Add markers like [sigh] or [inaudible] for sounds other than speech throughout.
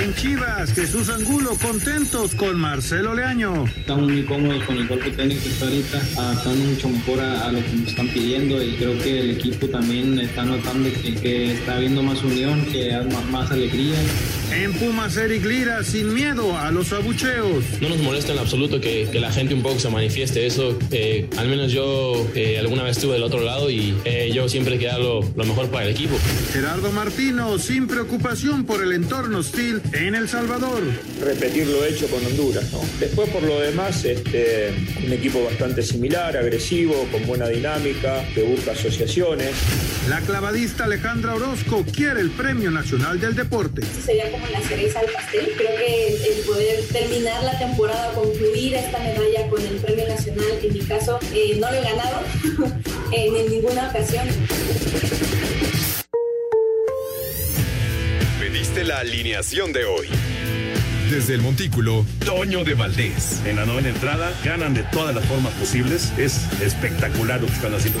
En Chivas, Jesús Angulo contentos con Marcelo Leaño. Estamos muy cómodos con el cuerpo técnico que está ahorita, adaptando mucho mejor a, lo que nos están pidiendo y creo que el equipo también está notando que, está habiendo más unión, que más, alegría. En Pumas, Eric Lira, sin miedo a los abucheos. No nos molesta en absoluto que, la gente un poco se manifieste eso. Eh, al menos yo eh, alguna vez estuve del otro lado y eh, yo siempre quiero lo, lo mejor para el equipo. Gerardo Martino, sin preocupación por el entorno hostil en El Salvador. Repetir lo hecho con Honduras. ¿no? Después, por lo demás, este, un equipo bastante similar, agresivo, con buena dinámica, que busca asociaciones. La clavadista Alejandra Orozco quiere el Premio Nacional del Deporte. sería como la cereza al pastel. Creo que el poder terminar la temporada, concluir esta medalla con el Premio Nacional, en mi caso, eh, no lo he ganado [laughs] en ninguna ocasión. Pediste la alineación de hoy. Desde el Montículo, Toño de Valdés. En la novena entrada, ganan de todas las formas posibles. Es espectacular lo que están haciendo.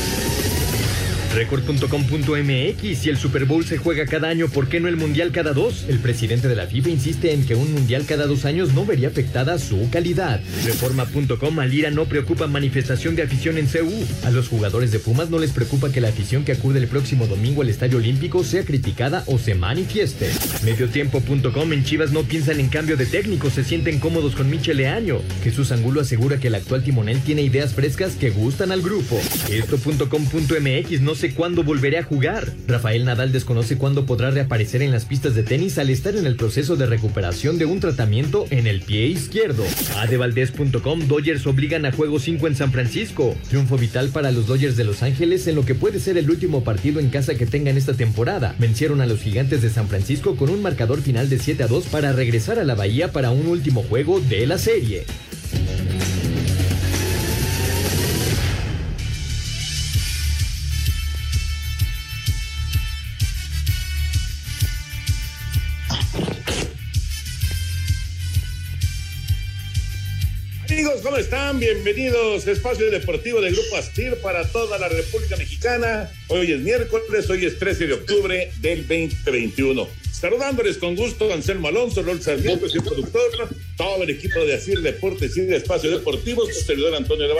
Record.com.mx Si el Super Bowl se juega cada año, ¿por qué no el Mundial cada dos? El presidente de la FIFA insiste en que un Mundial cada dos años no vería afectada su calidad. Reforma.com Alira no preocupa manifestación de afición en CU. A los jugadores de Pumas no les preocupa que la afición que acude el próximo domingo al Estadio Olímpico sea criticada o se manifieste. Mediotiempo.com En Chivas no piensan en cambio de técnico, se sienten cómodos con Michel Leaño. Jesús Angulo asegura que el actual timonel tiene ideas frescas que gustan al grupo. Esto.com.mx no cuándo volveré a jugar. Rafael Nadal desconoce cuándo podrá reaparecer en las pistas de tenis al estar en el proceso de recuperación de un tratamiento en el pie izquierdo. Adevaldez.com Dodgers obligan a juego 5 en San Francisco. Triunfo vital para los Dodgers de Los Ángeles en lo que puede ser el último partido en casa que tengan esta temporada. Vencieron a los gigantes de San Francisco con un marcador final de 7 a 2 para regresar a la Bahía para un último juego de la serie. ¿Cómo están? Bienvenidos a Espacio Deportivo del Grupo Astir para toda la República Mexicana. Hoy es miércoles, hoy es 13 de octubre del 2021. Saludándoles con gusto, Anselmo Alonso, Rol Sarmiento, su productor, todo el equipo de Asir Deportes y de Espacio Deportivo, su servidor Antonio de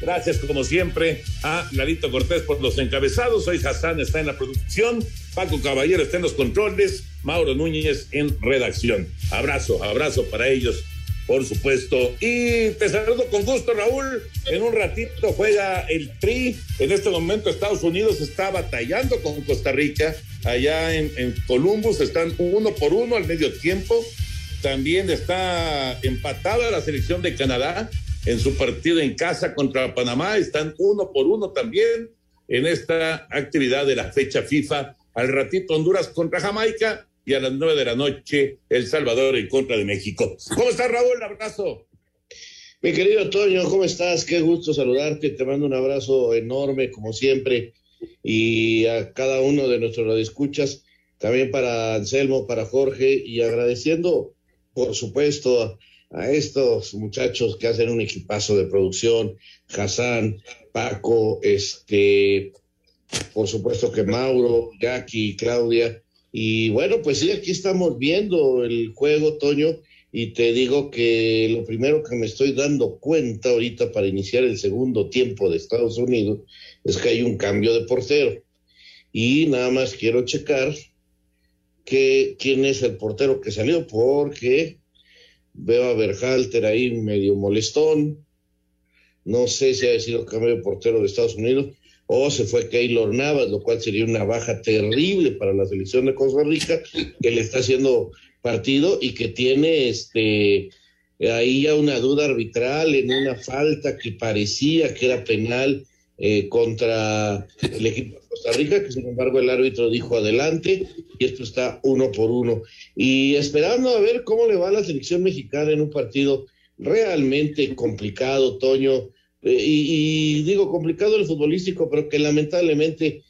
Gracias, como siempre, a Larito Cortés por los encabezados. Hoy Hassan está en la producción, Paco Caballero está en los controles, Mauro Núñez en redacción. Abrazo, abrazo para ellos por supuesto. Y te saludo con gusto, Raúl. En un ratito juega el Tri. En este momento Estados Unidos está batallando con Costa Rica. Allá en, en Columbus están uno por uno al medio tiempo. También está empatada la selección de Canadá en su partido en casa contra Panamá. Están uno por uno también en esta actividad de la fecha FIFA. Al ratito Honduras contra Jamaica y a las nueve de la noche El Salvador en contra de México. ¿Cómo estás, Raúl? Abrazo. Mi querido Toño, ¿cómo estás? Qué gusto saludarte. Te mando un abrazo enorme, como siempre, y a cada uno de nuestros radioescuchas, también para Anselmo, para Jorge, y agradeciendo, por supuesto, a, estos muchachos que hacen un equipazo de producción, Hassan, Paco, este, por supuesto que Mauro, Jackie, Claudia, y bueno, pues sí, aquí estamos viendo el juego, Toño, y te digo que lo primero que me estoy dando cuenta ahorita para iniciar el segundo tiempo de Estados Unidos es que hay un cambio de portero. Y nada más quiero checar que, quién es el portero que salió, porque veo a Berhalter ahí medio molestón. No sé si ha sido cambio de portero de Estados Unidos o se fue Keylor Navas, lo cual sería una baja terrible para la selección de Costa Rica, que le está haciendo partido y que tiene este ahí ya una duda arbitral en una falta que parecía que era penal eh, contra el equipo de Costa Rica, que sin embargo el árbitro dijo adelante, y esto está uno por uno. Y esperando a ver cómo le va a la selección mexicana en un partido realmente complicado, Toño. Eh, y, digo complicado el futbolístico, pero que lamentablemente,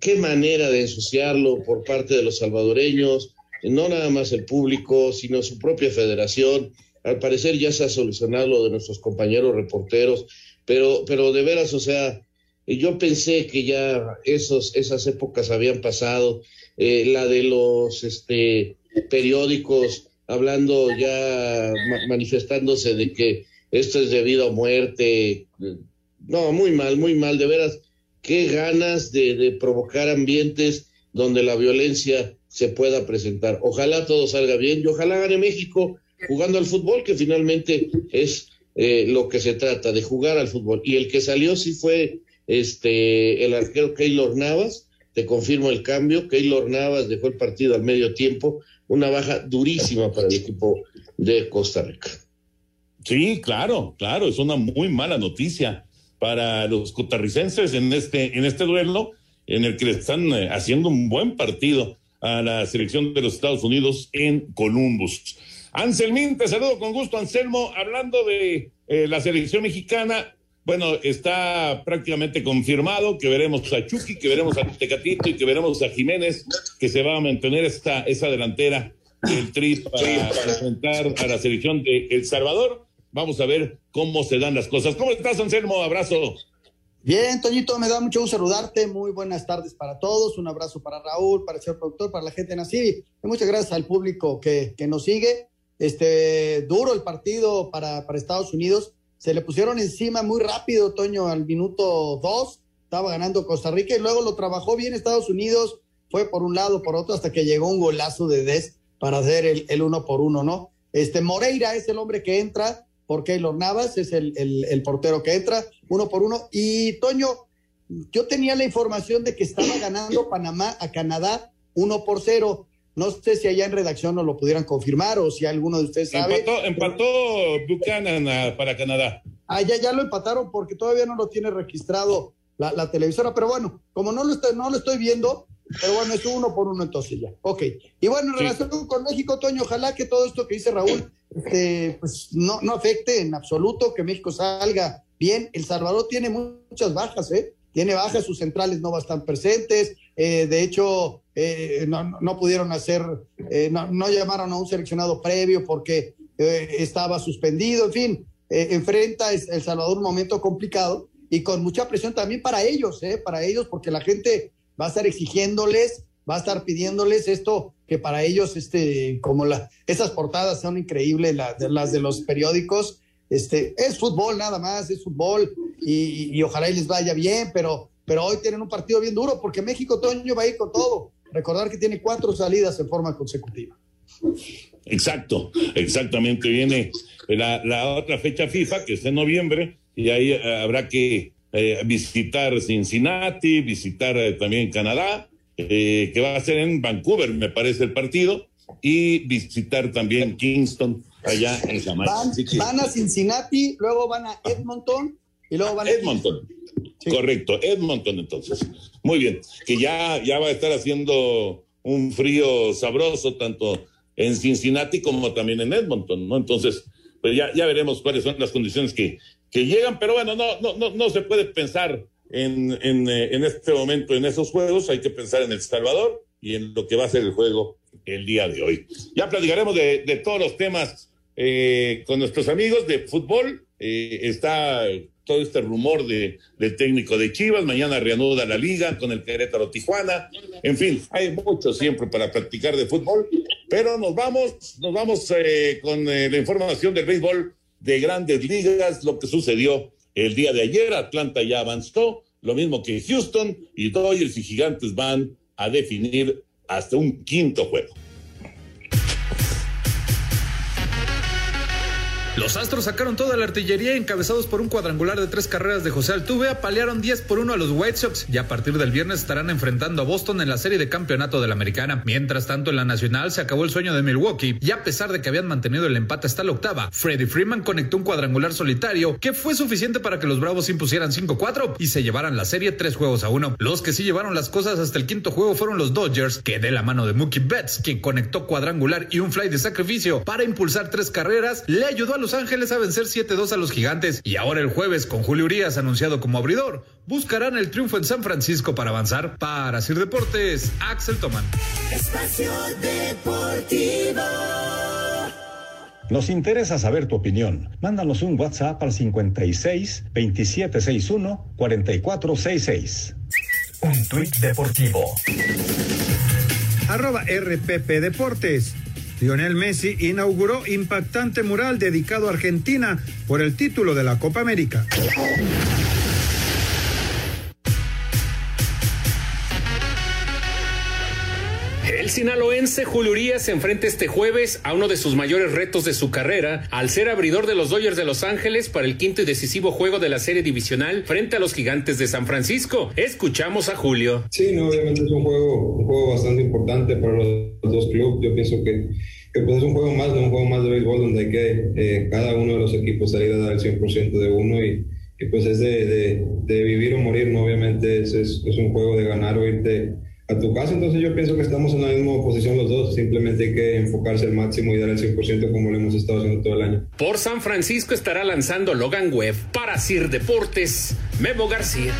qué manera de ensuciarlo por parte de los salvadoreños, no nada más el público, sino su propia federación. Al parecer ya se ha solucionado lo de nuestros compañeros reporteros, pero, pero de veras, o sea, yo pensé que ya esos, esas épocas habían pasado, eh, la de los este, periódicos hablando ya, manifestándose de que esto es debido a muerte. No, muy mal, muy mal, de veras, qué ganas de, de provocar ambientes donde la violencia se pueda presentar. Ojalá todo salga bien y ojalá gane México jugando al fútbol, que finalmente es eh, lo que se trata, de jugar al fútbol. Y el que salió sí fue este el arquero Keylor Navas, te confirmo el cambio, Keylor Navas dejó el partido al medio tiempo, una baja durísima para el equipo de Costa Rica. Sí, claro, claro, es una muy mala noticia para los costarricenses en este, en este duelo, en el que le están eh, haciendo un buen partido a la selección de los Estados Unidos en Columbus. Anselmín, te saludo con gusto, Anselmo, hablando de eh, la selección mexicana. Bueno, está prácticamente confirmado que veremos a Chucky, que veremos a Tecatito y que veremos a Jiménez, que se va a mantener esta, esa delantera del Tri para, enfrentar a la selección de El Salvador. Vamos a ver cómo se dan las cosas. ¿Cómo estás, Anselmo? Abrazo. Bien, Toñito, me da mucho gusto saludarte. Muy buenas tardes para todos. Un abrazo para Raúl, para el señor productor, para la gente de Naciri. Y muchas gracias al público que, que nos sigue. Este, duro el partido para, para Estados Unidos. Se le pusieron encima muy rápido, Toño, al minuto dos. Estaba ganando Costa Rica y luego lo trabajó bien Estados Unidos. Fue por un lado, por otro, hasta que llegó un golazo de Des para hacer el, el uno por uno, ¿no? Este Moreira es el hombre que entra, porque Keylor Navas es el, el, el portero que entra, uno por uno. Y Toño, yo tenía la información de que estaba ganando Panamá a Canadá uno por cero no sé si allá en redacción nos lo pudieran confirmar o si alguno de ustedes sabe. Empató, empató Buchanan para Canadá. Ah, ya, ya lo empataron porque todavía no lo tiene registrado la, televisora, pero bueno, como no lo, estoy, no lo estoy viendo, pero bueno, es uno por uno entonces ya. Ok. Y bueno, en relación con México, Toño, ojalá que todo esto que dice Raúl, este, pues no, no afecte en absoluto, que México salga bien. El Salvador tiene muchas bajas, ¿eh? Tiene bajas, sus centrales no están presentes, eh, de hecho, eh, no, no, pudieron hacer, eh, no, no, llamaron a un seleccionado previo porque estaba suspendido, en fin, enfrenta El Salvador un momento complicado y con mucha presión también para ellos, para ellos, porque la gente va a estar exigiéndoles, va a estar pidiéndoles esto que para ellos, este, como la, esas portadas son increíbles, las de los periódicos, este, es fútbol nada más, es fútbol y, y ojalá y les vaya bien, pero pero hoy tienen un partido bien duro porque México Toño va a ir con todo. Recordar que tiene cuatro salidas en forma consecutiva. Exacto, exactamente. Viene la, otra fecha FIFA, que es en noviembre, y ahí eh, habrá que eh, visitar Cincinnati, visitar eh, también Canadá, que va a ser en Vancouver, me parece el partido, y visitar también Kingston, allá en Jamaica. Van, a Cincinnati, luego van a Edmonton, y luego van a Edmonton. Correcto, Edmonton entonces. Muy bien, que ya, ya va a estar haciendo un frío sabroso tanto en Cincinnati como también en Edmonton, ¿no? Entonces, pues ya, ya veremos cuáles son las condiciones que, que llegan, pero bueno, no, no, no, no se puede pensar en, en, eh, en este momento en esos juegos, hay que pensar en El Salvador y en lo que va a ser el juego el día de hoy. Ya platicaremos de, de todos los temas eh, con nuestros amigos de fútbol. Eh, está todo este rumor de, del técnico de Chivas, mañana reanuda la liga con el Querétaro Tijuana, en fin, hay mucho siempre para practicar de fútbol, pero nos vamos, nos vamos eh, con eh, la información del béisbol de grandes ligas, lo que sucedió el día de ayer, Atlanta ya avanzó, lo mismo que Houston, y Dodgers y Gigantes van a definir hasta un quinto juego. Los Astros sacaron toda la artillería encabezados por un cuadrangular de tres carreras de José Altuve, apalearon 10 por 1 a los White Sox y a partir del viernes estarán enfrentando a Boston en la serie de campeonato de la Americana. Mientras tanto, en la Nacional se acabó el sueño de Milwaukee y a pesar de que habían mantenido el empate hasta la octava, Freddie Freeman conectó un cuadrangular solitario que fue suficiente para que los Bravos impusieran 5-4 y se llevaran la serie tres juegos a uno. Los que sí llevaron las cosas hasta el quinto juego fueron los Dodgers, que de la mano de Mookie Betts, quien conectó cuadrangular y un fly de sacrificio para impulsar tres carreras, le ayudó a Los Ángeles a vencer 7-2 a los gigantes. Y ahora el jueves, con Julio Urias anunciado como abridor, buscarán el triunfo en San Francisco para avanzar. Para Sir Deportes, Axel Toman. Espacio Deportivo. Nos interesa saber tu opinión. Mándanos un WhatsApp al 56 2761 4466. Un tuit deportivo. Arroba RPP Deportes. Lionel Messi inauguró impactante mural dedicado a Argentina por el título de la Copa América. El sinaloense Julio Urias se enfrenta este jueves a uno de sus mayores retos de su carrera al ser abridor de los Dodgers de Los Ángeles para el quinto y decisivo juego de la serie divisional frente a los gigantes de San Francisco. Escuchamos a Julio. Sí, no, obviamente es un juego, un juego bastante importante para los, dos clubes. Yo pienso que, que pues es un juego más, un juego más de béisbol donde hay que eh, cada uno de los equipos salir a dar el 100% de uno y, y, pues es de, de, vivir o morir, ¿no? Obviamente es, es un juego de ganar o irte a tu casa, entonces yo pienso que estamos en la misma posición los dos, simplemente hay que enfocarse al máximo y dar el 100% como lo hemos estado haciendo todo el año. Por San Francisco estará lanzando Logan Webb para Sir Deportes, Memo García.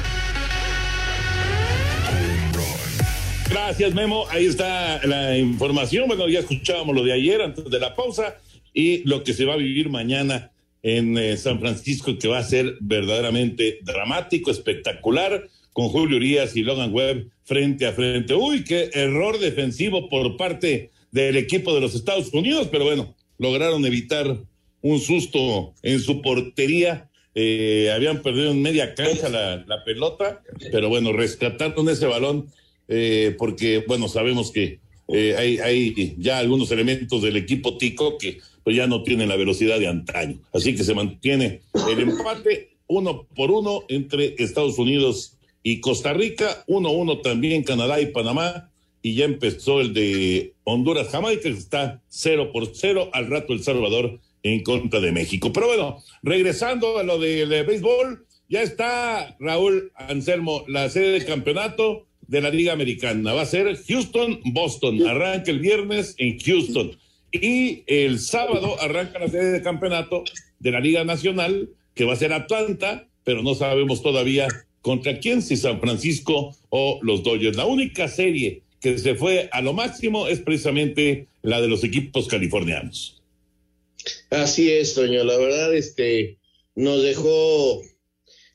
Gracias, Memo. Ahí está la información. Bueno, ya escuchábamos lo de ayer antes de la pausa y lo que se va a vivir mañana en eh, San Francisco, que va a ser verdaderamente dramático, espectacular con Julio Urias y Logan Webb frente a frente. Uy, qué error defensivo por parte del equipo de los Estados Unidos, pero bueno, lograron evitar un susto en su portería. Eh, habían perdido en media cancha la, pelota, pero bueno, rescataron ese balón eh, porque, bueno, sabemos que eh, hay, hay ya algunos elementos del equipo Tico que pues ya no tienen la velocidad de antaño. Así que se mantiene el empate uno por uno entre Estados Unidos y Costa Rica, 1-1 también Canadá y Panamá, y ya empezó el de Honduras, Jamaica, está 0 por 0, al rato El Salvador en contra de México. Pero bueno, regresando a lo del de béisbol, ya está Raúl Anselmo, la sede de campeonato de la Liga Americana. Va a ser Houston-Boston. Arranca el viernes en Houston. Y el sábado arranca la sede de campeonato de la Liga Nacional, que va a ser Atlanta, pero no sabemos todavía contra quién, si San Francisco o los Dodgers. La única serie que se fue a lo máximo es precisamente la de los equipos californianos. Así es, Toño. La verdad, este, nos dejó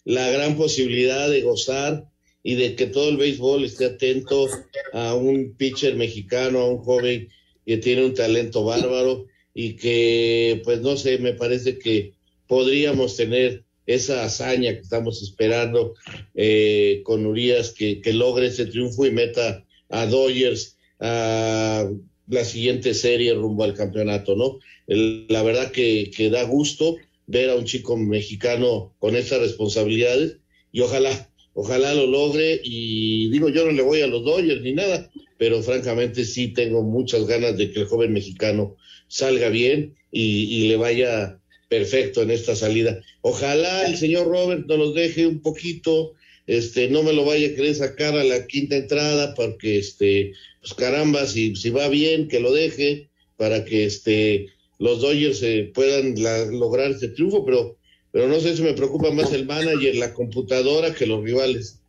la gran posibilidad de gozar y de que todo el béisbol esté atento a un pitcher mexicano, a un joven que tiene un talento bárbaro y que, pues no sé, me parece que podríamos tener esa hazaña que estamos esperando eh, con Urias, que, que, logre ese triunfo y meta a Dodgers a la siguiente serie rumbo al campeonato, ¿no? La verdad que, que, da gusto ver a un chico mexicano con esas responsabilidades y ojalá, ojalá lo logre y digo, yo no le voy a los Dodgers ni nada, pero francamente sí tengo muchas ganas de que el joven mexicano salga bien y, y le vaya perfecto en esta salida. Ojalá el señor Robert nos los deje un poquito, este, no me lo vaya a querer sacar a la quinta entrada, porque este, pues caramba, si, si va bien, que lo deje, para que este, los Dodgers eh, puedan lograr este triunfo, pero, pero no sé si me preocupa más el manager, la computadora, que los rivales.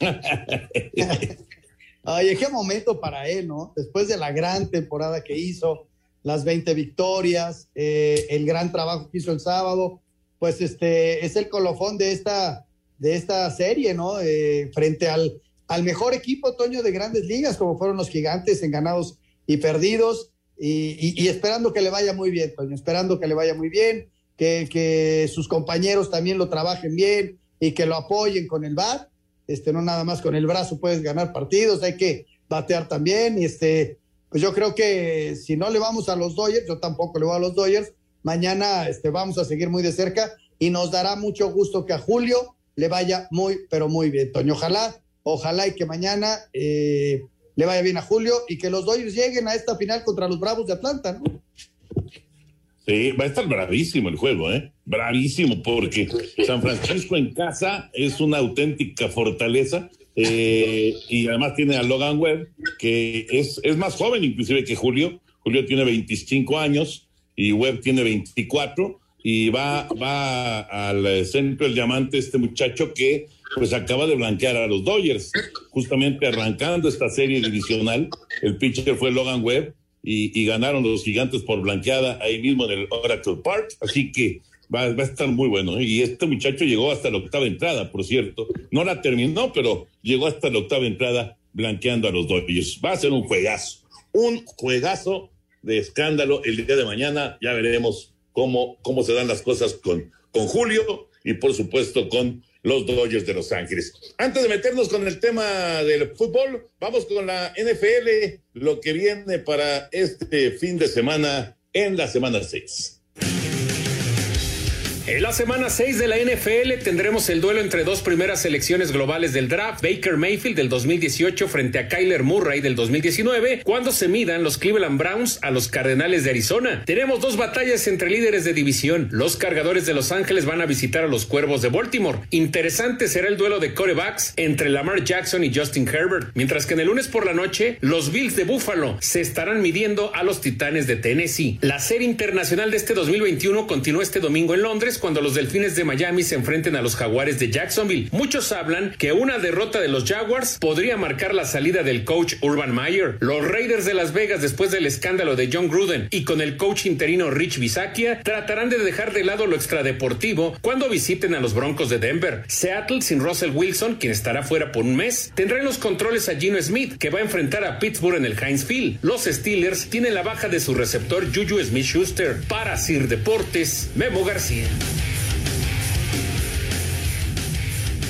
[laughs] Ay, qué momento para él, ¿no? Después de la gran temporada que hizo, las 20 victorias, eh, el gran trabajo que hizo el sábado, pues este es el colofón de esta, de esta serie, ¿no? Eh, frente al, al mejor equipo, Toño, de grandes ligas, como fueron los gigantes en ganados y perdidos, y, esperando que le vaya muy bien, Toño, esperando que le vaya muy bien, que, que sus compañeros también lo trabajen bien y que lo apoyen con el bat, este, no nada más con el brazo puedes ganar partidos, hay que batear también, y este, pues yo creo que si no le vamos a los Dodgers, yo tampoco le voy a los Dodgers, mañana este, vamos a seguir muy de cerca y nos dará mucho gusto que a Julio le vaya muy, pero muy bien, Toño. Ojalá, ojalá y que mañana eh, le vaya bien a Julio y que los Dodgers lleguen a esta final contra los Bravos de Atlanta, ¿no? Sí, va a estar bravísimo el juego, ¿eh? Bravísimo, porque San Francisco en casa es una auténtica fortaleza. Eh, y además tiene a Logan Webb, que es, es más joven inclusive que Julio. Julio tiene 25 años y Webb tiene 24 y va, va al centro del diamante este muchacho que pues acaba de blanquear a los Dodgers, justamente arrancando esta serie divisional. El pitcher fue Logan Webb y, y ganaron los gigantes por blanqueada ahí mismo en el Oracle Park. Así que va, va a estar muy bueno. ¿eh? Y este muchacho llegó hasta la octava entrada, por cierto. No la terminó, pero llegó hasta la octava entrada blanqueando a los Dodgers. Va a ser un juegazo, un juegazo de escándalo el día de mañana. Ya veremos cómo, cómo se dan las cosas con, con Julio y por supuesto con los Dodgers de Los Ángeles. Antes de meternos con el tema del fútbol, vamos con la NFL, lo que viene para este fin de semana en la semana 6. En la semana 6 de la NFL tendremos el duelo entre dos primeras selecciones globales del draft, Baker Mayfield del 2018 frente a Kyler Murray del 2019, cuando se midan los Cleveland Browns a los Cardenales de Arizona. Tenemos dos batallas entre líderes de división. Los cargadores de Los Ángeles van a visitar a los Cuervos de Baltimore. Interesante será el duelo de corebacks entre Lamar Jackson y Justin Herbert, mientras que en el lunes por la noche los Bills de Buffalo se estarán midiendo a los Titanes de Tennessee. La serie internacional de este 2021 continúa este domingo en Londres cuando los Delfines de Miami se enfrenten a los Jaguares de Jacksonville. Muchos hablan que una derrota de los Jaguars podría marcar la salida del coach Urban Meyer. Los Raiders de Las Vegas después del escándalo de John Gruden y con el coach interino Rich Bisaccia tratarán de dejar de lado lo extradeportivo cuando visiten a los Broncos de Denver. Seattle sin Russell Wilson, quien estará fuera por un mes, tendrá en los controles a Gino Smith, que va a enfrentar a Pittsburgh en el Heinz Field. Los Steelers tienen la baja de su receptor Juju Smith-Schuster. Para Sir Deportes, Memo García.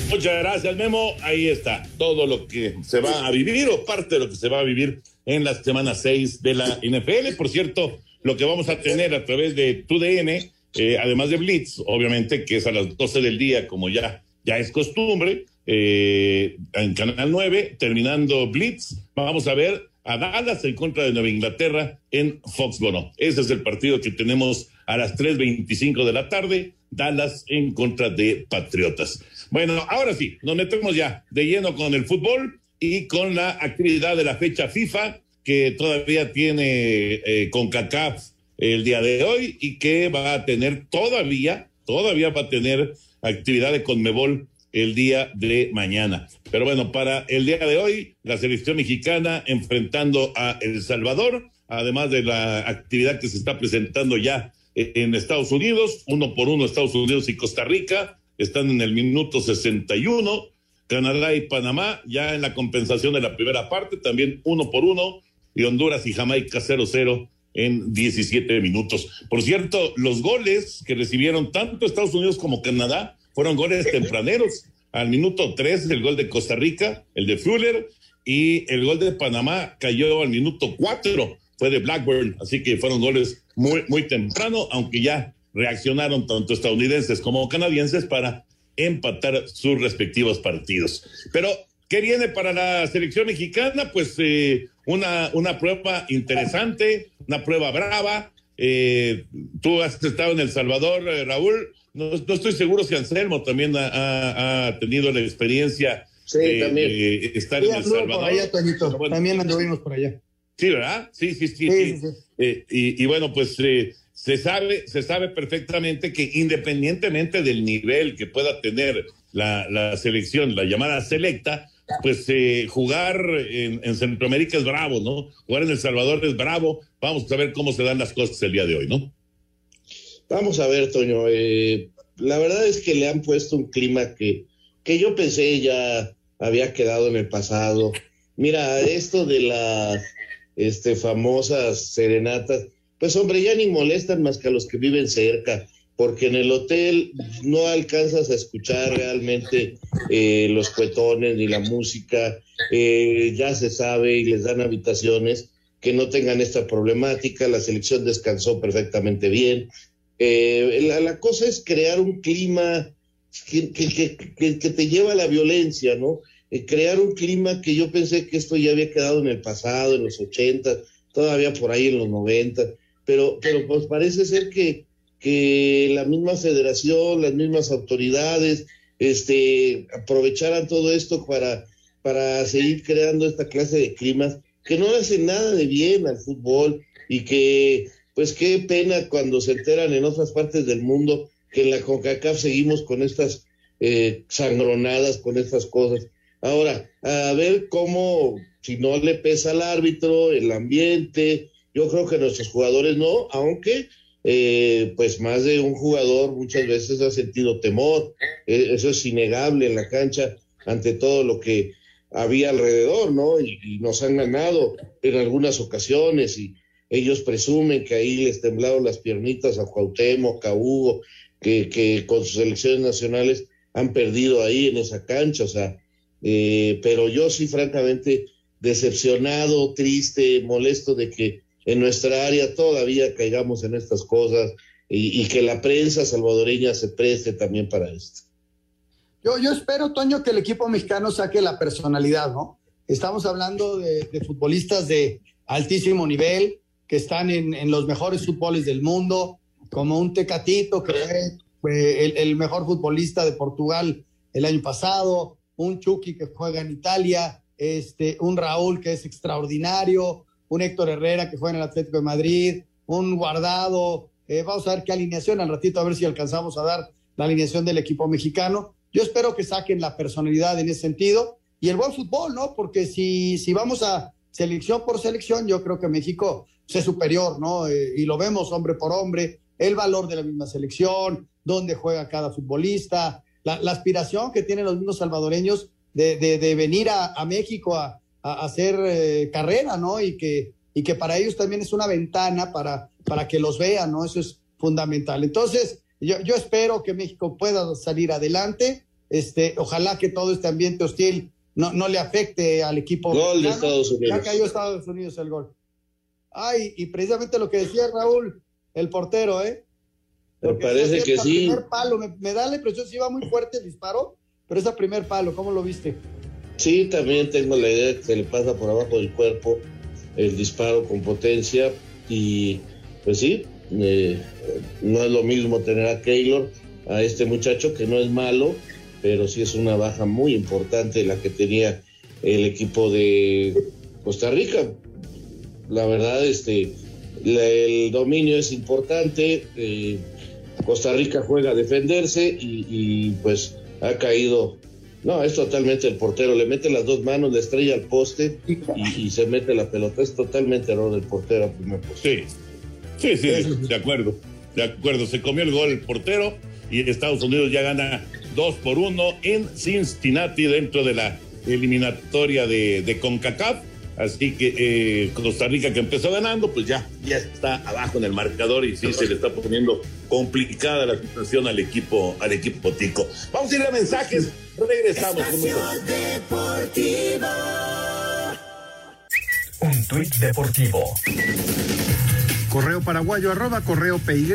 Muchas gracias, Memo. Ahí está todo lo que se va a vivir o parte de lo que se va a vivir en la semana 6 de la NFL. Por cierto, lo que vamos a tener a través de TUDN, eh, además de Blitz, obviamente que es a las 12 del día, como ya, ya es costumbre, eh, en Canal 9, terminando Blitz, vamos a ver a Dallas en contra de Nueva Inglaterra en Foxborough. Ese es el partido que tenemos a las 3.25 de la tarde, Dallas en contra de Patriotas. Bueno, ahora sí, nos metemos ya de lleno con el fútbol y con la actividad de la fecha FIFA que todavía tiene eh, con CACAF el día de hoy y que va a tener todavía, todavía va a tener actividad de Conmebol el día de mañana. Pero bueno, para el día de hoy, la selección mexicana enfrentando a El Salvador, además de la actividad que se está presentando ya en Estados Unidos, uno por uno Estados Unidos y Costa Rica, están en el minuto 61, Canadá y Panamá ya en la compensación de la primera parte, también uno por uno, y Honduras y Jamaica 0-0 en 17 minutos. Por cierto, los goles que recibieron tanto Estados Unidos como Canadá fueron goles tempraneros. Al minuto 3, el gol de Costa Rica, el de Fuller, y el gol de Panamá cayó al minuto 4, fue de Blackburn, así que fueron goles muy, muy temprano, aunque ya reaccionaron tanto estadounidenses como canadienses para empatar sus respectivos partidos. Pero, ¿qué viene para la selección mexicana? Pues eh, una, una prueba interesante, una prueba brava. Eh, tú has estado en El Salvador, eh, Raúl. No, no, estoy seguro si Anselmo también ha, ha, ha tenido la experiencia sí, de, también. estar sí, en El Salvador. Por allá. Bueno, también anduvimos por allá. Sí, ¿verdad? Sí, sí, sí. sí, sí. Eh, y, y, bueno, pues eh, se sabe, se sabe perfectamente que independientemente del nivel que pueda tener la, la selección, la llamada selecta, pues eh, jugar en, en, Centroamérica es bravo, ¿no? Jugar en El Salvador es bravo. Vamos a ver cómo se dan las cosas el día de hoy, ¿no? Vamos a ver, Toño. Eh, la verdad es que le han puesto un clima que, que yo pensé ya había quedado en el pasado. Mira, esto de las este, famosas serenatas, pues hombre, ya ni molestan más que a los que viven cerca, porque en el hotel no alcanzas a escuchar realmente eh, los cuetones ni la música, eh, ya se sabe y les dan habitaciones que no tengan esta problemática, la selección descansó perfectamente bien, Eh, la, la, cosa es crear un clima que, que, que, que te lleva a la violencia, ¿no? Eh, crear un clima que yo pensé que esto ya había quedado en el pasado, en los 80, todavía por ahí en los 90, pero, pero pues parece ser que, que la misma federación, las mismas autoridades, este, aprovecharan todo esto para, para seguir creando esta clase de climas que no le hacen nada de bien al fútbol y que, pues qué pena cuando se enteran en otras partes del mundo que en la CONCACAF seguimos con estas eh, sangronadas, con estas cosas. Ahora, a ver cómo, si no le pesa al árbitro, el ambiente, yo creo que nuestros jugadores no, aunque eh, pues más de un jugador muchas veces ha sentido temor, eh, eso es innegable en la cancha ante todo lo que había alrededor, ¿no? Y, y, nos han ganado en algunas ocasiones y ellos presumen que ahí les temblaron las piernitas a Cuauhtémoc, a Hugo, que, que con sus selecciones nacionales han perdido ahí en esa cancha, o sea, eh, pero yo sí francamente decepcionado, triste, molesto de que en nuestra área todavía caigamos en estas cosas y, que la prensa salvadoreña se preste también para esto. Yo, yo espero, Toño, que el equipo mexicano saque la personalidad, ¿no? Estamos hablando de, de futbolistas de altísimo nivel, que están en, en, los mejores fútboles del mundo, como un Tecatito, que fue el, el, mejor futbolista de Portugal el año pasado, un Chucky que juega en Italia, este, un Raúl que es extraordinario, un Héctor Herrera que juega en el Atlético de Madrid, un Guardado. Eh, vamos a ver qué alineación al ratito, a ver si alcanzamos a dar la alineación del equipo mexicano. Yo espero que saquen la personalidad en ese sentido y el buen fútbol, ¿no? Porque si, si vamos a selección por selección, yo creo que México es superior, ¿no? Eh, y lo vemos hombre por hombre, el valor de la misma selección, dónde juega cada futbolista, la, aspiración que tienen los mismos salvadoreños de, de, de venir a, a, México a, a hacer eh, carrera, ¿no? Y que, y que para ellos también es una ventana para, para que los vean, ¿no? Eso es fundamental. Entonces, yo, yo espero que México pueda salir adelante. Este, ojalá que todo este ambiente hostil no, no le afecte al equipo. Gol de Estados Unidos. Ya cayó Estados Unidos el gol. Ay, y precisamente lo que decía Raúl, el portero, ¿eh? Me parece que sí. Primer palo, me, me, da la impresión si iba muy fuerte el disparo, pero ese primer palo, ¿cómo lo viste? Sí, también tengo la idea de que se le pasa por abajo del cuerpo el disparo con potencia y pues sí, eh, no es lo mismo tener a Keylor, a este muchacho que no es malo, pero sí es una baja muy importante la que tenía el equipo de Costa Rica. La verdad, este, el dominio es importante. Eh, Costa Rica juega a defenderse y, pues ha caído. No, es totalmente el portero. Le mete las dos manos, le estrella al poste y, y se mete la pelota. Es totalmente error del portero a primer poste. Sí, sí, sí, de acuerdo. De acuerdo. Se comió el gol el portero y Estados Unidos ya gana 2 por 1 en Cincinnati dentro de la eliminatoria de, de CONCACAF. Así que eh, Costa Rica que empezó ganando, pues ya, ya está abajo en el marcador y sí se le está poniendo complicada la situación al equipo, al equipo Tico. Vamos a ir a mensajes, regresamos. Un tuit deportivo. Correo paraguayo arroba correo PY.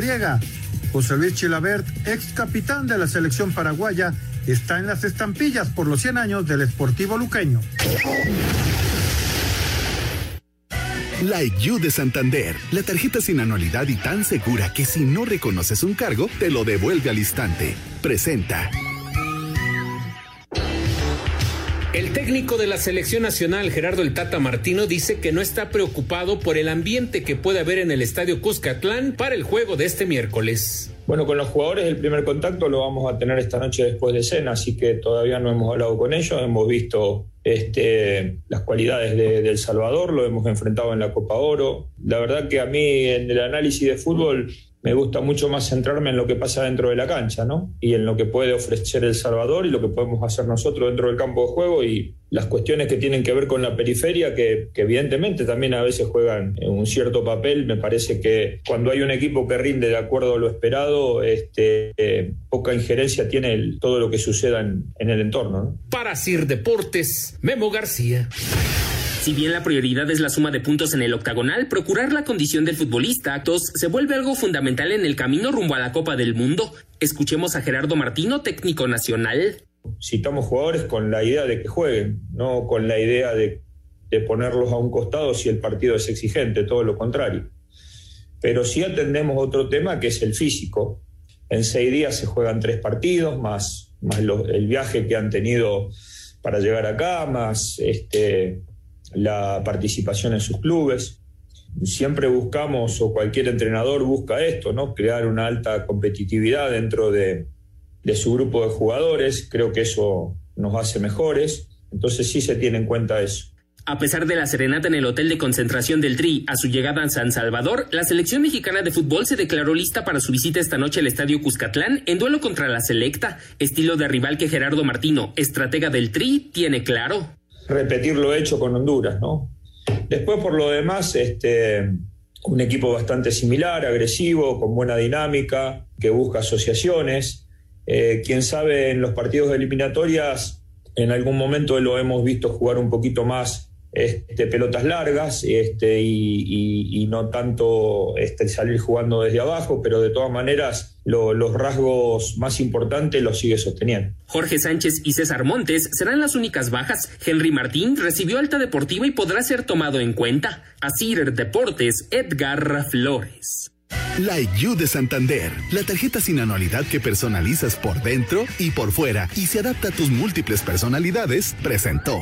José Luis Chilabert, ex capitán de la selección paraguaya, está en las estampillas por los 100 años del Esportivo Luqueño. Like You de Santander, la tarjeta sin anualidad y tan segura que si no reconoces un cargo, te lo devuelve al instante. Presenta. El técnico de la selección nacional, Gerardo El Tata Martino, dice que no está preocupado por el ambiente que puede haber en el estadio Cuscatlán para el juego de este miércoles. Bueno, con los jugadores el primer contacto lo vamos a tener esta noche después de cena, así que todavía no hemos hablado con ellos, hemos visto este, las cualidades de, de El Salvador, lo hemos enfrentado en la Copa Oro. La verdad que a mí en el análisis de fútbol me gusta mucho más centrarme en lo que pasa dentro de la cancha, ¿no? Y en lo que puede ofrecer El Salvador y lo que podemos hacer nosotros dentro del campo de juego y las cuestiones que tienen que ver con la periferia, que, evidentemente también a veces juegan un cierto papel. Me parece que cuando hay un equipo que rinde de acuerdo a lo esperado, este, eh, poca injerencia tiene el, todo lo que suceda en, en el entorno, ¿no? Para Sir Deportes, Memo García. Si bien la prioridad es la suma de puntos en el octagonal, procurar la condición del futbolista actos se vuelve algo fundamental en el camino rumbo a la Copa del Mundo. Escuchemos a Gerardo Martino, técnico nacional. Citamos jugadores con la idea de que jueguen, no con la idea de, ponerlos a un costado si el partido es exigente, todo lo contrario. Pero sí atendemos otro tema que es el físico. En seis días se juegan tres partidos, más, más el viaje que han tenido para llegar acá, más este, la participación en sus clubes. Siempre buscamos, o cualquier entrenador busca esto, ¿no? Crear una alta competitividad dentro de, de su grupo de jugadores. Creo que eso nos hace mejores. Entonces sí se tiene en cuenta eso. A pesar de la serenata en el hotel de concentración del Tri a su llegada a San Salvador, la selección mexicana de fútbol se declaró lista para su visita esta noche al Estadio Cuscatlán en duelo contra la Selecta, estilo de rival que Gerardo Martino, estratega del Tri, tiene claro. Repetir lo hecho con Honduras, ¿no? Después, por lo demás, este, un equipo bastante similar, agresivo, con buena dinámica, que busca asociaciones. Eh, Quién sabe, en los partidos de eliminatorias, en algún momento lo hemos visto jugar un poquito más este, pelotas largas este, y, y- y no tanto este, salir jugando desde abajo, pero de todas maneras lo- los rasgos más importantes los sigue sosteniendo. Jorge Sánchez y César Montes serán las únicas bajas. Henry Martín recibió alta deportiva y podrá ser tomado en cuenta. Asir Deportes, Edgar Flores. La IQ de Santander, la tarjeta sin anualidad que personalizas por dentro y por fuera y se adapta a tus múltiples personalidades, presentó.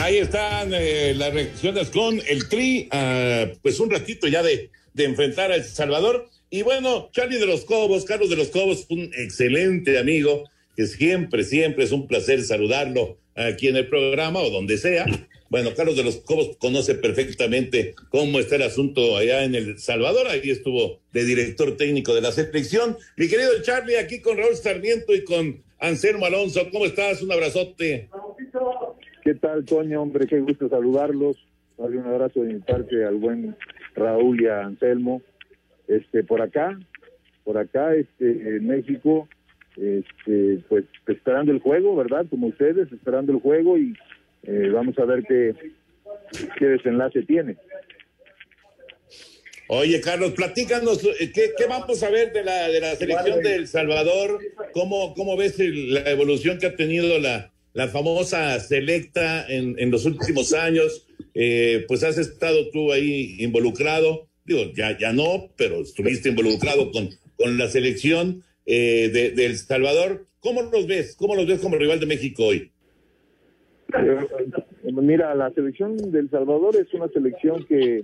Ahí están eh, las reacciones con el Tri, ah, pues un ratito ya de, enfrentar a El Salvador. Y bueno, Charlie de los Cobos, Carlos de los Cobos, un excelente amigo, que siempre, siempre es un placer saludarlo aquí en el programa o donde sea. Bueno, Carlos de los Cobos conoce perfectamente cómo está el asunto allá en El Salvador. Ahí estuvo de director técnico de la selección. Mi querido Charlie, aquí con Raúl Sarmiento y con Anselmo Alonso. ¿Cómo estás? Un abrazote. ¿Qué tal, Toño? Hombre, qué gusto saludarlos. Darle un abrazo de mi parte al buen Raúl y a Anselmo. Este, por acá, por acá, este, en México, este, pues esperando el juego, ¿verdad? Como ustedes, esperando el juego y eh, vamos a ver qué, qué desenlace tiene. Oye, Carlos, platícanos, eh, ¿qué, qué vamos a ver de la, de la selección de El Salvador? ¿Cómo, cómo ves el- la evolución que ha tenido la, la famosa selecta en, en los últimos años? Eh, pues has estado tú ahí involucrado, digo, ya, ya no, pero estuviste involucrado con, con la selección eh, de, de El Salvador. ¿Cómo los ves? ¿Cómo los ves como rival de México hoy? Eh, Mira, la selección del Salvador es una selección que,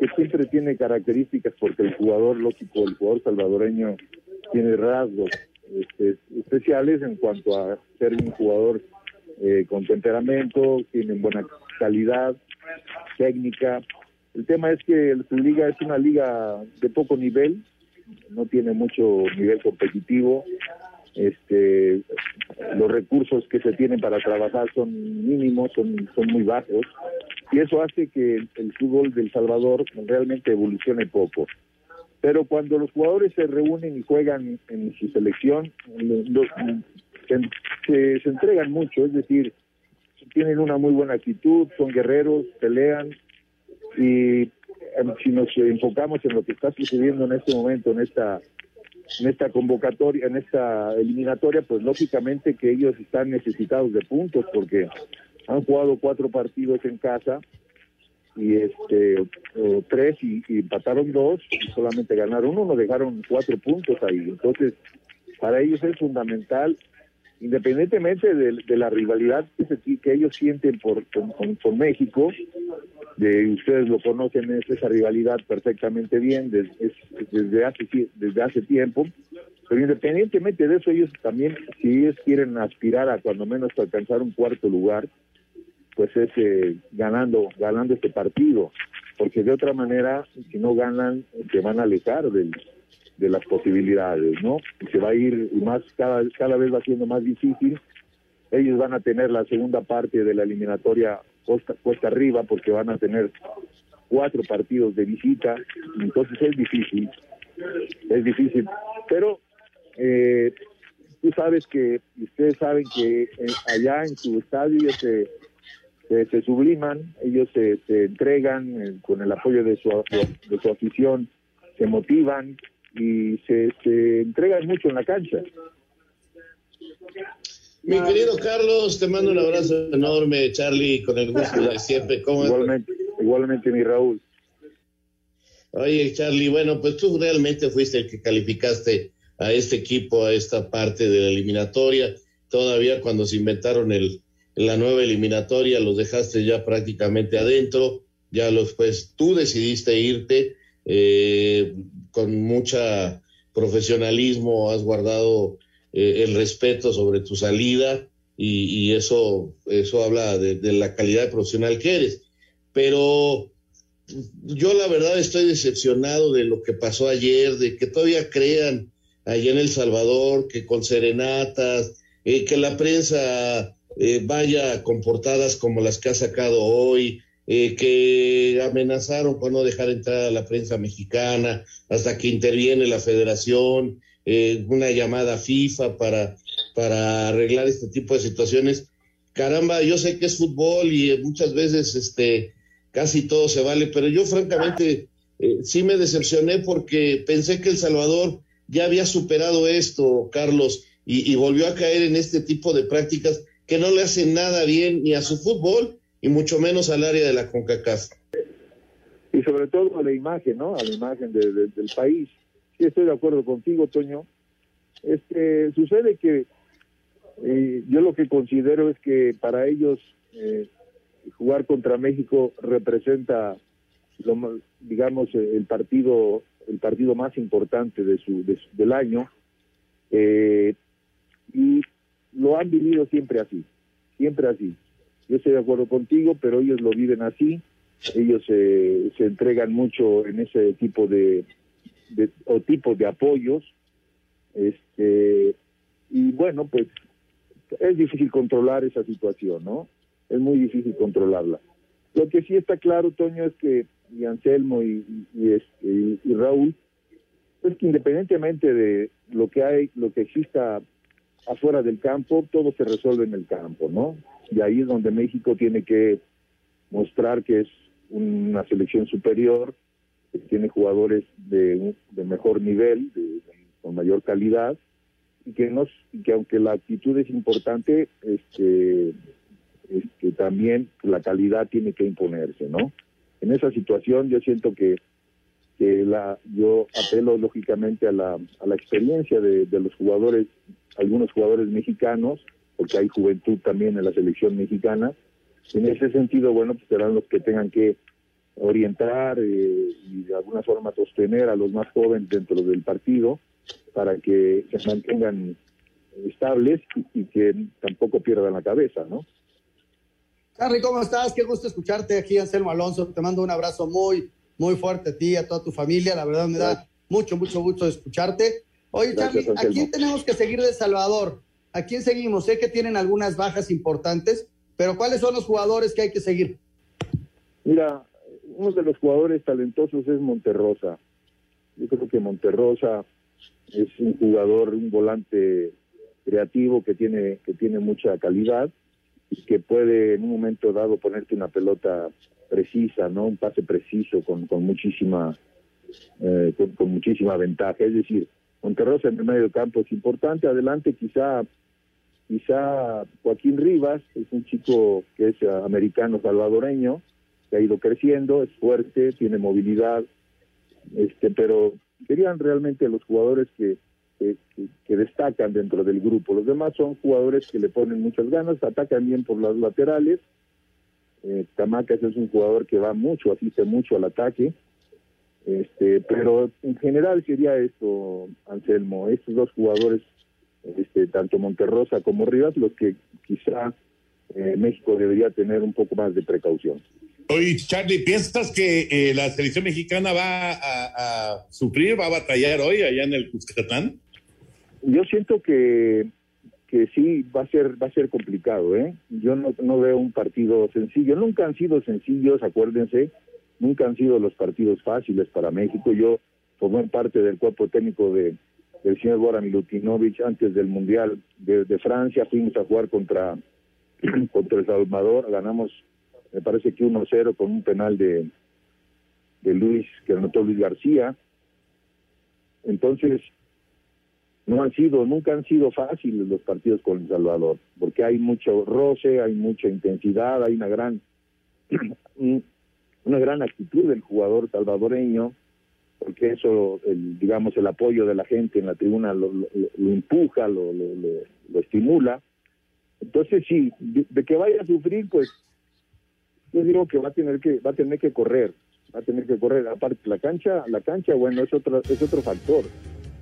que siempre tiene características porque el jugador, lógico, el jugador salvadoreño tiene rasgos este, especiales en cuanto a ser un jugador eh, con temperamento, tiene buena calidad, técnica. El tema es que su liga es una liga de poco nivel, no tiene mucho nivel competitivo, este los recursos que se tienen para trabajar son mínimos, son, son muy bajos, y eso hace que el fútbol del Salvador realmente evolucione poco. Pero cuando los jugadores se reúnen y juegan en su selección, lo- lo- se, se- entregan mucho, es decir, tienen una muy buena actitud, son guerreros, pelean, y em, si nos enfocamos en lo que está sucediendo en este momento, en esta en esta convocatoria, en esta eliminatoria, pues lógicamente que ellos están necesitados de puntos porque han jugado cuatro partidos en casa y este tres y, empataron dos y solamente ganaron uno, dejaron cuatro puntos ahí. Entonces, para ellos es fundamental, independientemente de, de la rivalidad que, que ellos sienten por México, de ustedes lo conocen es esa rivalidad perfectamente bien desde, es- desde hace desde hace tiempo pero independientemente de eso ellos también si ellos quieren aspirar a cuando menos alcanzar un cuarto lugar pues es eh, ganando ganando este partido porque de otra manera si no ganan se van a alejar del, de las posibilidades no se va a ir más cada cada vez va siendo más difícil. Ellos van a tener la segunda parte de la eliminatoria costa, cuesta arriba porque van a tener cuatro partidos de visita, entonces es difícil, es difícil, pero eh, tú sabes que, ustedes saben que allá en su estadio se, se, subliman, ellos se, se entregan eh, con el apoyo de su, de su afición, se motivan y se, se entregan mucho en la cancha. Mi querido Carlos, te mando un abrazo enorme, Charlie, con el gusto de siempre. ¿Cómo igualmente, igualmente, mi Raúl. Oye, Charlie, bueno, pues tú realmente fuiste el que calificaste a este equipo, a esta parte de la eliminatoria. Todavía cuando se inventaron el, la nueva eliminatoria, los dejaste ya prácticamente adentro. Ya los, pues tú decidiste irte eh, con mucha profesionalismo, has guardado eh, el respeto sobre tu salida y, eso, eso habla de, la calidad profesional que eres. Pero yo la verdad estoy decepcionado de lo que pasó ayer, de que todavía crean allá en El Salvador que con serenatas, eh, que la prensa eh, vaya comportadas como las que ha sacado hoy, que amenazaron con no dejar entrar a la prensa mexicana hasta que interviene la federación eh, una llamada FIFA para, para arreglar este tipo de situaciones. Caramba, yo sé que es fútbol y muchas veces este, casi todo se vale, pero yo francamente eh, sí me decepcioné porque pensé que El Salvador ya había superado esto, Carlos, y, volvió a caer en este tipo de prácticas que no le hacen nada bien ni a su fútbol y mucho menos al área de la CONCACAF. Y sobre todo a la imagen, ¿no? A la imagen del país estoy de acuerdo contigo, Toño. Este, sucede que eh, yo lo que considero es que para ellos eh, jugar contra México representa, lo, digamos, el partido el partido más importante de su, del año eh, y lo han vivido siempre así, siempre así. Yo estoy de acuerdo contigo, pero ellos lo viven así, ellos se entregan mucho en ese tipo de, o tipos de apoyos. Este, y bueno, pues es difícil controlar esa situación, ¿no? Es muy difícil controlarla. Lo que sí está claro, Toño, es que y Anselmo y, este, y, Raúl, es que independientemente de lo que hay, lo que exista afuera del campo, todo se resuelve en el campo, ¿no? Y ahí es donde México tiene que mostrar que es una selección superior, que tiene jugadores de, de mejor nivel, de, con mayor calidad, y que, nos, que aunque la actitud es importante, este, este, también la calidad tiene que imponerse, ¿no? En esa situación yo siento que, que la, yo apelo lógicamente a la, a la experiencia de, de los jugadores, algunos jugadores mexicanos, porque hay juventud también en la selección mexicana. En ese sentido, bueno, pues serán los que tengan que orientar eh, y de alguna forma sostener a los más jóvenes dentro del partido para que se mantengan estables y, que tampoco pierdan la cabeza, ¿no? Harry, ¿cómo estás? Qué gusto escucharte aquí, Anselmo Alonso. Te mando un abrazo muy, muy fuerte a ti, a toda tu familia. La verdad me da mucho, mucho gusto escucharte. Oye, Charlie, ¿a quién tenemos que seguir de Salvador? ¿A quién seguimos? Sé que tienen algunas bajas importantes, pero ¿cuáles son los jugadores que hay que seguir? Mira, uno de los jugadores talentosos es Monterrosa. Yo creo que Monterrosa es un jugador, un volante creativo que tiene, que tiene mucha calidad y que puede en un momento dado ponerte una pelota precisa, ¿no? Un pase preciso con, con muchísima eh, con, muchísima ventaja. Es decir, Monterrosa en el medio campo es importante. Adelante quizá quizá Joaquín Rivas, es un chico que es americano salvadoreño, ha ido creciendo, es fuerte, tiene movilidad, este, pero serían realmente los jugadores que, que, destacan dentro del grupo. Los demás son jugadores que le ponen muchas ganas, atacan bien por las laterales. Eh, Tamacas es un jugador que va mucho, asiste mucho al ataque. Este, pero en general sería esto, Anselmo, estos dos jugadores, este, tanto Monterrosa como Rivas, los que quizá eh, México debería tener un poco más de precaución. Oye, Charlie, ¿piensas que eh, la selección mexicana va a, sufrir, va a batallar hoy allá en el Cuscatlán? Yo siento que, que sí, va a ser va a ser complicado, ¿eh? Yo no, no veo un partido sencillo. Nunca han sido sencillos, acuérdense. Nunca han sido los partidos fáciles para México. Yo formé parte del cuerpo técnico de, del señor Bora Milutinovic antes del Mundial de, de Francia. Fuimos a jugar contra, [clears throat] contra El Salvador, ganamos, me parece que 1-0 con un penal de, de Luis, que anotó Luis García. Entonces, no han sido, nunca han sido fáciles los partidos con El Salvador, porque hay mucho roce, hay mucha intensidad, hay una gran, [clears throat] una gran actitud del jugador salvadoreño, porque eso, el, digamos, el apoyo de la gente en la tribuna lo, lo, lo empuja, lo, estimula. Entonces, sí, de, de, que vaya a sufrir, pues, yo digo que va a tener que, va a tener que correr, va a tener que correr. Aparte, la cancha, la cancha, bueno, es otro, es otro factor.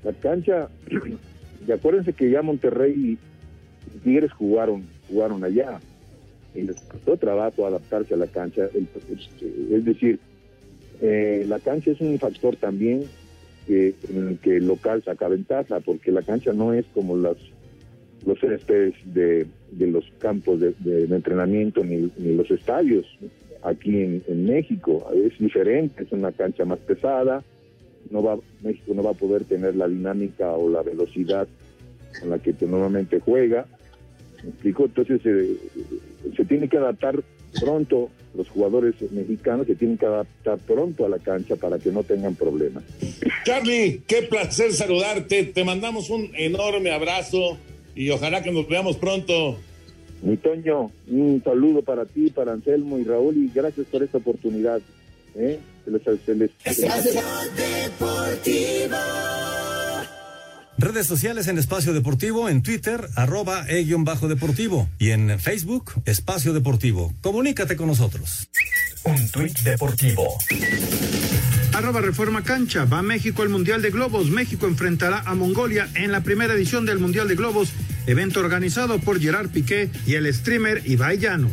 La cancha, [clears throat] y acuérdense que ya Monterrey y Tigres jugaron, jugaron allá. Y les costó trabajo adaptarse a la cancha. Es decir, eh, la cancha es un factor también que, el que local saca ventaja, porque la cancha no es como las los céspedes de, los campos de, entrenamiento ni, ni, los estadios aquí en, México. Es diferente, es una cancha más pesada, no va, México no va a poder tener la dinámica o la velocidad con la que normalmente juega. ¿Me explico? Entonces eh, se tiene que adaptar pronto los jugadores mexicanos se tienen que adaptar pronto a la cancha para que no tengan problemas. Charlie, qué placer saludarte. Te mandamos un enorme abrazo y ojalá que nos veamos pronto. Mi Toño, un saludo para ti, para Anselmo y Raúl y gracias por esta oportunidad. ¿eh? Se les, se les, se les... Redes sociales en Espacio Deportivo, en Twitter, arroba e-deportivo y en Facebook, Espacio Deportivo. Comunícate con nosotros. Un tuit deportivo. Arroba Reforma Cancha. Va México al Mundial de Globos. México enfrentará a Mongolia en la primera edición del Mundial de Globos, evento organizado por Gerard Piqué y el streamer Ibai Llanos.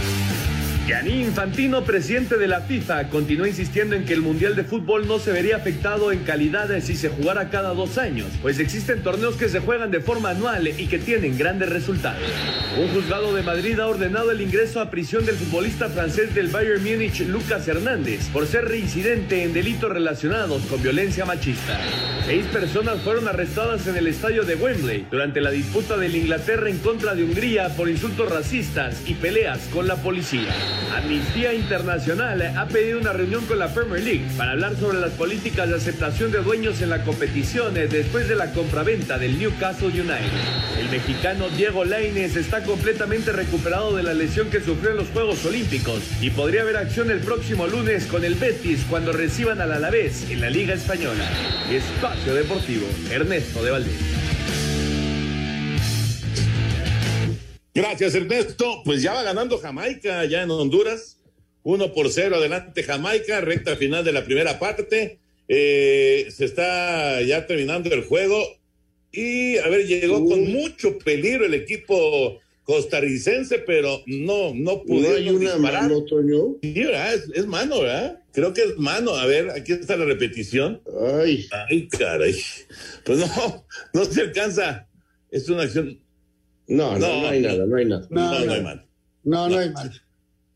Gianni Infantino, presidente de la FIFA, continúa insistiendo en que el Mundial de Fútbol no se vería afectado en calidad si se jugara cada dos años, pues existen torneos que se juegan de forma anual y que tienen grandes resultados. Un juzgado de Madrid ha ordenado el ingreso a prisión del futbolista francés del Bayern Múnich, Lucas Hernández, por ser reincidente en delitos relacionados con violencia machista. Seis personas fueron arrestadas en el estadio de Wembley durante la disputa de Inglaterra en contra de Hungría por insultos racistas y peleas con la policía. Amnistía Internacional ha pedido una reunión con la Premier League para hablar sobre las políticas de aceptación de dueños en la competición después de la compraventa del Newcastle United. El mexicano Diego Lainez está completamente recuperado de la lesión que sufrió en los Juegos Olímpicos y podría haber acción el próximo lunes con el Betis cuando reciban al Alavés en la Liga Española. Espacio Deportivo, Ernesto de Valdés. Gracias, Ernesto. Pues ya va ganando Jamaica, ya en Honduras. Uno por cero, adelante Jamaica, recta final de la primera parte. Eh, se está ya terminando el juego. Y, a ver, llegó uh. con mucho peligro el equipo costarricense, pero no, no ¿No hay una disparar. mano, Toño? Sí, ¿verdad? Es, es, mano, ¿verdad? Creo que es mano. A ver, aquí está la repetición. Ay. Ay, caray. Pues no, [laughs] no se alcanza. Es una acción no, no, no, no hay nada, no hay nada. No, no, no hay mano. No, no, hay mano.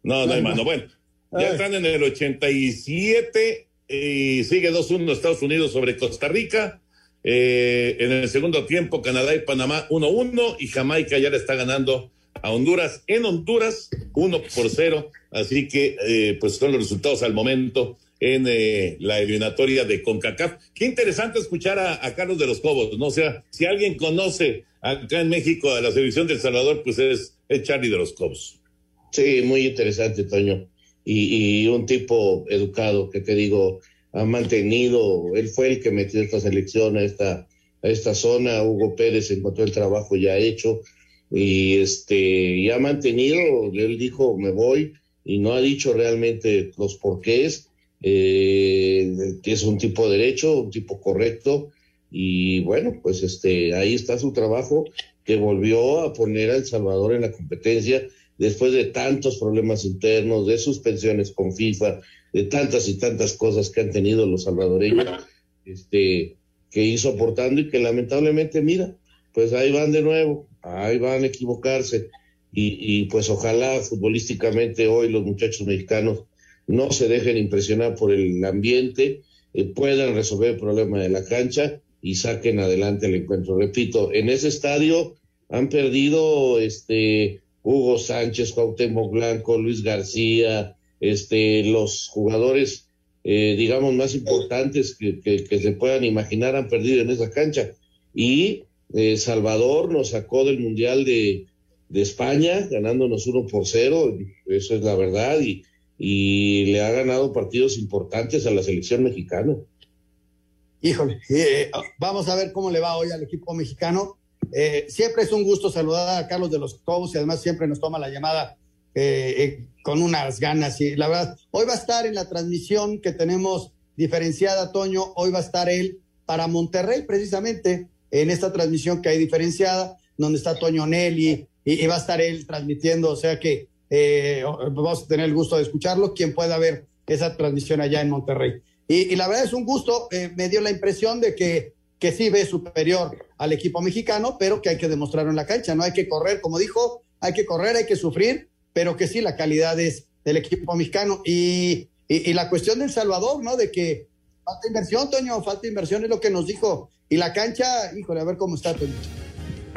No, no, hay mano. Bueno, ya están en el 87 y sigue 2-1 Estados Unidos sobre Costa Rica. Eh, en el segundo tiempo, Canadá y Panamá 1-1 y Jamaica ya le está ganando a Honduras en Honduras 1 por 0. Así que, eh, pues son los resultados al momento en eh, la eliminatoria de CONCACAF. Qué interesante escuchar a, a, Carlos de los Cobos, ¿no? O sea, si alguien conoce acá en México a la selección del Salvador, pues es, es Charlie de los Cobos. Sí, muy interesante, Toño. Y, y, un tipo educado que te digo, ha mantenido, él fue el que metió esta selección a esta, a esta zona, Hugo Pérez encontró el trabajo ya hecho y este, y ha mantenido, él dijo, me voy, y no ha dicho realmente los porqués eh, es un tipo derecho, un tipo correcto, y bueno, pues este, ahí está su trabajo que volvió a poner a El Salvador en la competencia después de tantos problemas internos, de suspensiones con FIFA, de tantas y tantas cosas que han tenido los salvadoreños, este, que hizo aportando y que lamentablemente, mira, pues ahí van de nuevo, ahí van a equivocarse. y, pues ojalá futbolísticamente hoy los muchachos mexicanos no se dejen impresionar por el ambiente, eh, puedan resolver el problema de la cancha y saquen adelante el encuentro. Repito, en ese estadio han perdido este Hugo Sánchez, Cuauhtémoc Blanco, Luis García, este los jugadores eh, digamos más importantes que, que, se puedan imaginar han perdido en esa cancha y eh, Salvador nos sacó del mundial de, de España, ganándonos uno por cero, eso es la verdad, y, y le ha ganado partidos importantes a la selección mexicana. Híjole, eh, vamos a ver cómo le va hoy al equipo mexicano. Eh, siempre es un gusto saludar a Carlos de los Cobos y además siempre nos toma la llamada eh, con unas ganas. Y la verdad, hoy va a estar en la transmisión que tenemos diferenciada, Toño, hoy va a estar él para Monterrey, precisamente, en esta transmisión que hay diferenciada, donde está Toño Nelly, y, va a estar él transmitiendo, o sea que eh, vamos a tener el gusto de escucharlo, quien pueda ver esa transmisión allá en Monterrey. Y, la verdad es un gusto, eh, me dio la impresión de que, que sí ve superior al equipo mexicano, pero que hay que demostrarlo en la cancha, no hay que correr, como dijo, hay que correr, hay que sufrir, pero que sí, la calidad es del equipo mexicano. Y, y, la cuestión del Salvador, ¿no? De que falta inversión, Toño, falta inversión es lo que nos dijo. Y la cancha, híjole, a ver cómo está, Toño.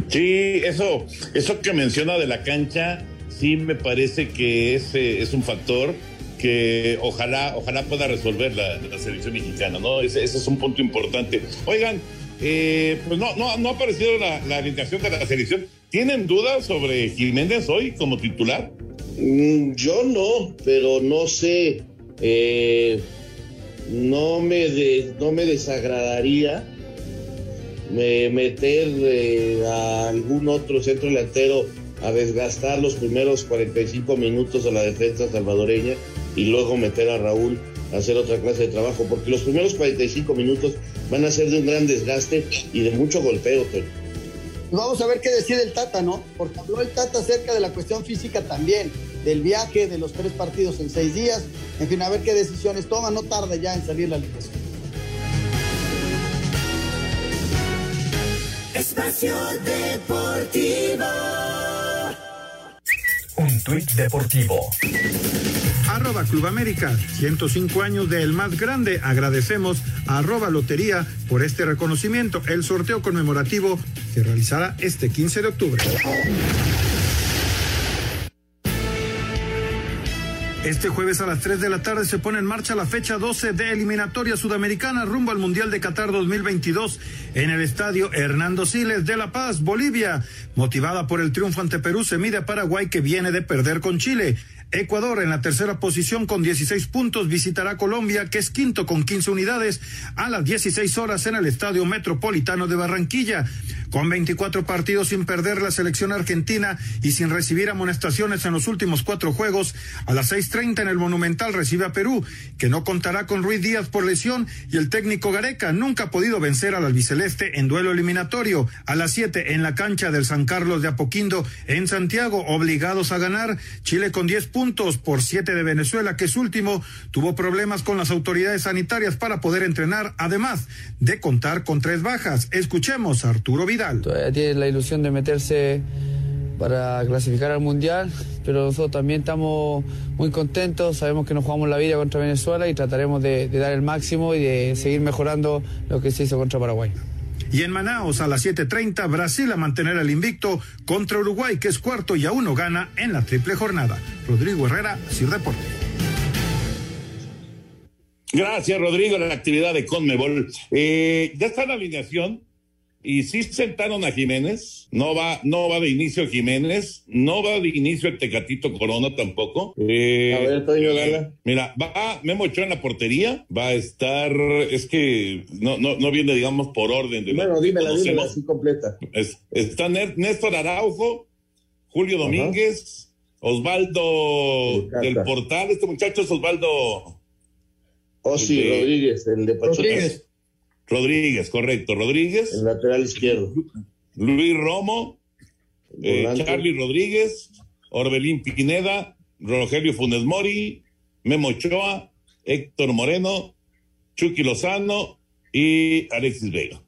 Sí, eso, eso que menciona de la cancha, sí me parece que ese es un factor que ojalá, ojalá pueda resolver la, selección mexicana, ¿no? Ese, es un punto importante. Oigan, eh, pues no, no, no ha la, la alineación de la selección. ¿Tienen dudas sobre Jiménez hoy como titular? Mm, yo no, pero no sé. Eh, no, me no me desagradaría meter eh, a algún otro centro delantero a desgastar los primeros 45 minutos a la defensa salvadoreña y luego meter a Raúl a hacer otra clase de trabajo, porque los primeros 45 minutos van a ser de un gran desgaste y de mucho golpeo. Vamos a ver qué decide el Tata, ¿no? Porque habló el Tata acerca de la cuestión física también, del viaje, de los tres partidos en seis días, en fin, a ver qué decisiones toma, no tarda ya en salir la alineación. Espacio Deportivo. Un tuit deportivo. Arroba Club América, 105 años del más grande. Agradecemos a arroba Lotería por este reconocimiento. El sorteo conmemorativo se realizará este 15 de octubre. Este jueves a las 3 de la tarde se pone en marcha la fecha 12 de eliminatoria sudamericana rumbo al Mundial de Qatar 2022 en el estadio Hernando Siles de La Paz, Bolivia. Motivada por el triunfo ante Perú, se mide a Paraguay que viene de perder con Chile. Ecuador en la tercera posición con 16 puntos visitará Colombia, que es quinto con 15 unidades, a las 16 horas en el Estadio Metropolitano de Barranquilla. Con 24 partidos sin perder la selección argentina y sin recibir amonestaciones en los últimos cuatro juegos, a las 6.30 en el Monumental recibe a Perú, que no contará con Ruiz Díaz por lesión y el técnico Gareca nunca ha podido vencer al albiceleste en duelo eliminatorio. A las 7 en la cancha del San Carlos de Apoquindo en Santiago, obligados a ganar, Chile con 10 puntos por 7 de Venezuela, que es último, tuvo problemas con las autoridades sanitarias para poder entrenar, además de contar con tres bajas. Escuchemos a Arturo Vidal. Todavía tiene la ilusión de meterse para clasificar al Mundial, pero nosotros también estamos muy contentos, sabemos que nos jugamos la vida contra Venezuela y trataremos de, dar el máximo y de seguir mejorando lo que se hizo contra Paraguay. Y en Manaus a las 7.30 Brasil a mantener el invicto contra Uruguay que es cuarto y aún no gana en la triple jornada. Rodrigo Herrera, Sir Deporte. Gracias Rodrigo, la actividad de Conmebol. Eh, ya está y si sentaron a Jiménez, no va, no va de inicio Jiménez, no va de inicio el Tecatito Corona tampoco. Eh, a ver, Toño Gala. Mira, va Memo Ochoa en la portería, va a estar, es que no, no, no viene, digamos, por orden de Bueno, dímela, dímela así completa. está Néstor Araujo, Julio Domínguez, Osvaldo del Portal, este muchacho es Osvaldo. Oh, sí, Rodríguez, el de Pachuca. Rodríguez, correcto. Rodríguez. El lateral izquierdo. Luis Romo, eh, Charlie Rodríguez, Orbelín Pineda, Rogelio Funes Mori, Memo Ochoa, Héctor Moreno, Chucky Lozano y Alexis Vega.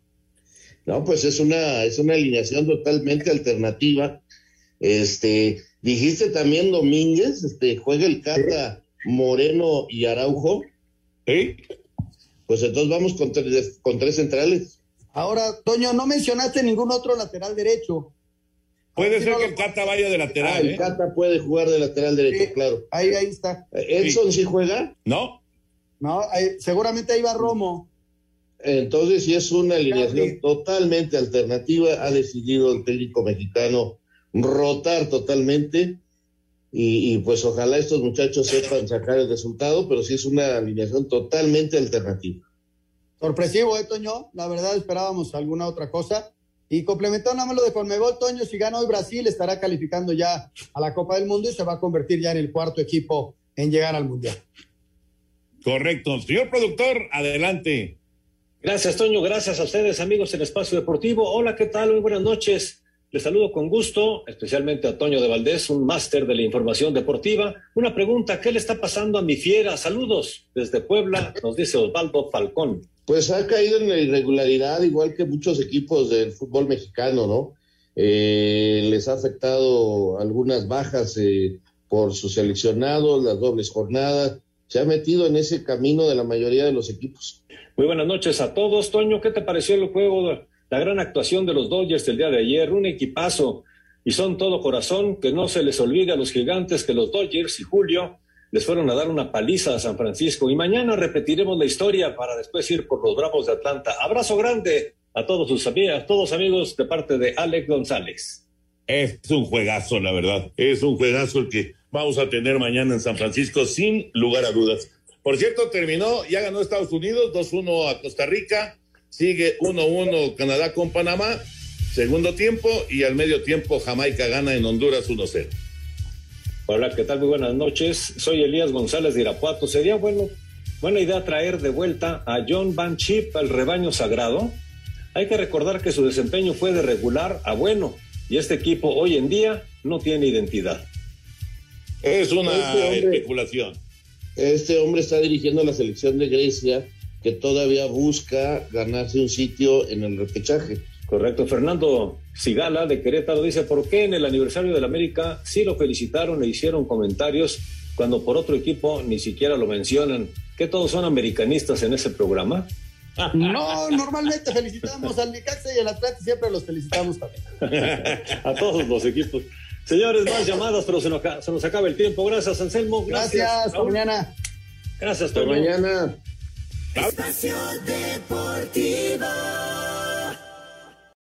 No, pues es una, es una alineación totalmente alternativa. Este, Dijiste también Domínguez, este, juega el Cata Moreno y Araujo. Sí. Pues entonces vamos con tres, con tres centrales. Ahora, Toño, no mencionaste ningún otro lateral derecho. Puede ser que el Cata vaya de lateral. Ah, el ¿eh? Cata puede jugar de lateral derecho, claro. Ahí, ahí está. ¿Edson sí. juega? No. No, ahí- seguramente ahí va Romo. Entonces, si es una alineación totalmente alternativa, ha decidido el técnico mexicano rotar totalmente. Y, y, pues ojalá estos muchachos sepan sacar el resultado, pero sí es una alineación totalmente alternativa. Sorpresivo, ¿eh, Toño? La verdad esperábamos alguna otra cosa. Y nada más lo de Conmebol, Toño, si gana hoy Brasil, estará calificando ya a la Copa del Mundo y se va a convertir ya en el cuarto equipo en llegar al Mundial. Correcto. Señor productor, adelante. Gracias, Toño. Gracias a ustedes, amigos en Espacio Deportivo. Hola, ¿qué tal? Muy buenas noches. Les saludo con gusto, especialmente a Toño de Valdés, un máster de la información deportiva. Una pregunta, ¿qué le está pasando a mi fiera? Saludos desde Puebla, nos dice Osvaldo Falcón. Pues ha caído en la irregularidad, igual que muchos equipos del fútbol mexicano, ¿no? Eh, les ha afectado algunas bajas eh, por sus seleccionados, las dobles jornadas. Se ha metido en ese camino de la mayoría de los equipos. Muy buenas noches a todos. Toño, ¿qué te pareció el juego? La gran actuación de los Dodgers del día de ayer, un equipazo y son todo corazón, que no se les olvide a los gigantes que los Dodgers y Julio les fueron a dar una paliza a San Francisco y mañana repetiremos la historia para después ir por los Bravos de Atlanta. Abrazo grande a todos sus amigos, todos amigos de parte de Alex González. Es un juegazo, la verdad. Es un juegazo el que vamos a tener mañana en San Francisco, sin lugar a dudas. Por cierto, terminó, ya ganó Estados Unidos, 2-1 a Costa Rica, sigue 1-1 Canadá con Panamá, segundo tiempo, y al medio tiempo Jamaica gana en Honduras 1-0. Hola, ¿qué tal? Muy buenas noches. Soy Elías González de Irapuato. Sería bueno, buena idea traer de vuelta a John Van Chip al rebaño sagrado. Hay que recordar que su desempeño fue de regular a bueno y este equipo hoy en día no tiene identidad. Es una Este hombre- especulación. Este hombre está dirigiendo la selección de Grecia, que todavía busca ganarse un sitio en el repechaje. Correcto. Fernando Sigala de Querétaro dice, ¿por qué en el aniversario del América sí lo felicitaron e hicieron comentarios cuando por otro equipo ni siquiera lo mencionan? ¿Que todos son americanistas en ese programa? No, normalmente felicitamos al Necaxa y al Atlante, siempre los felicitamos también. [laughs] a todos los equipos. Señores, más llamadas, pero se nos, aca- se nos acaba el tiempo. Gracias, Anselmo. Gracias. Gracias, mañana. Gracias, Hasta mañana. Espacio Deportivo.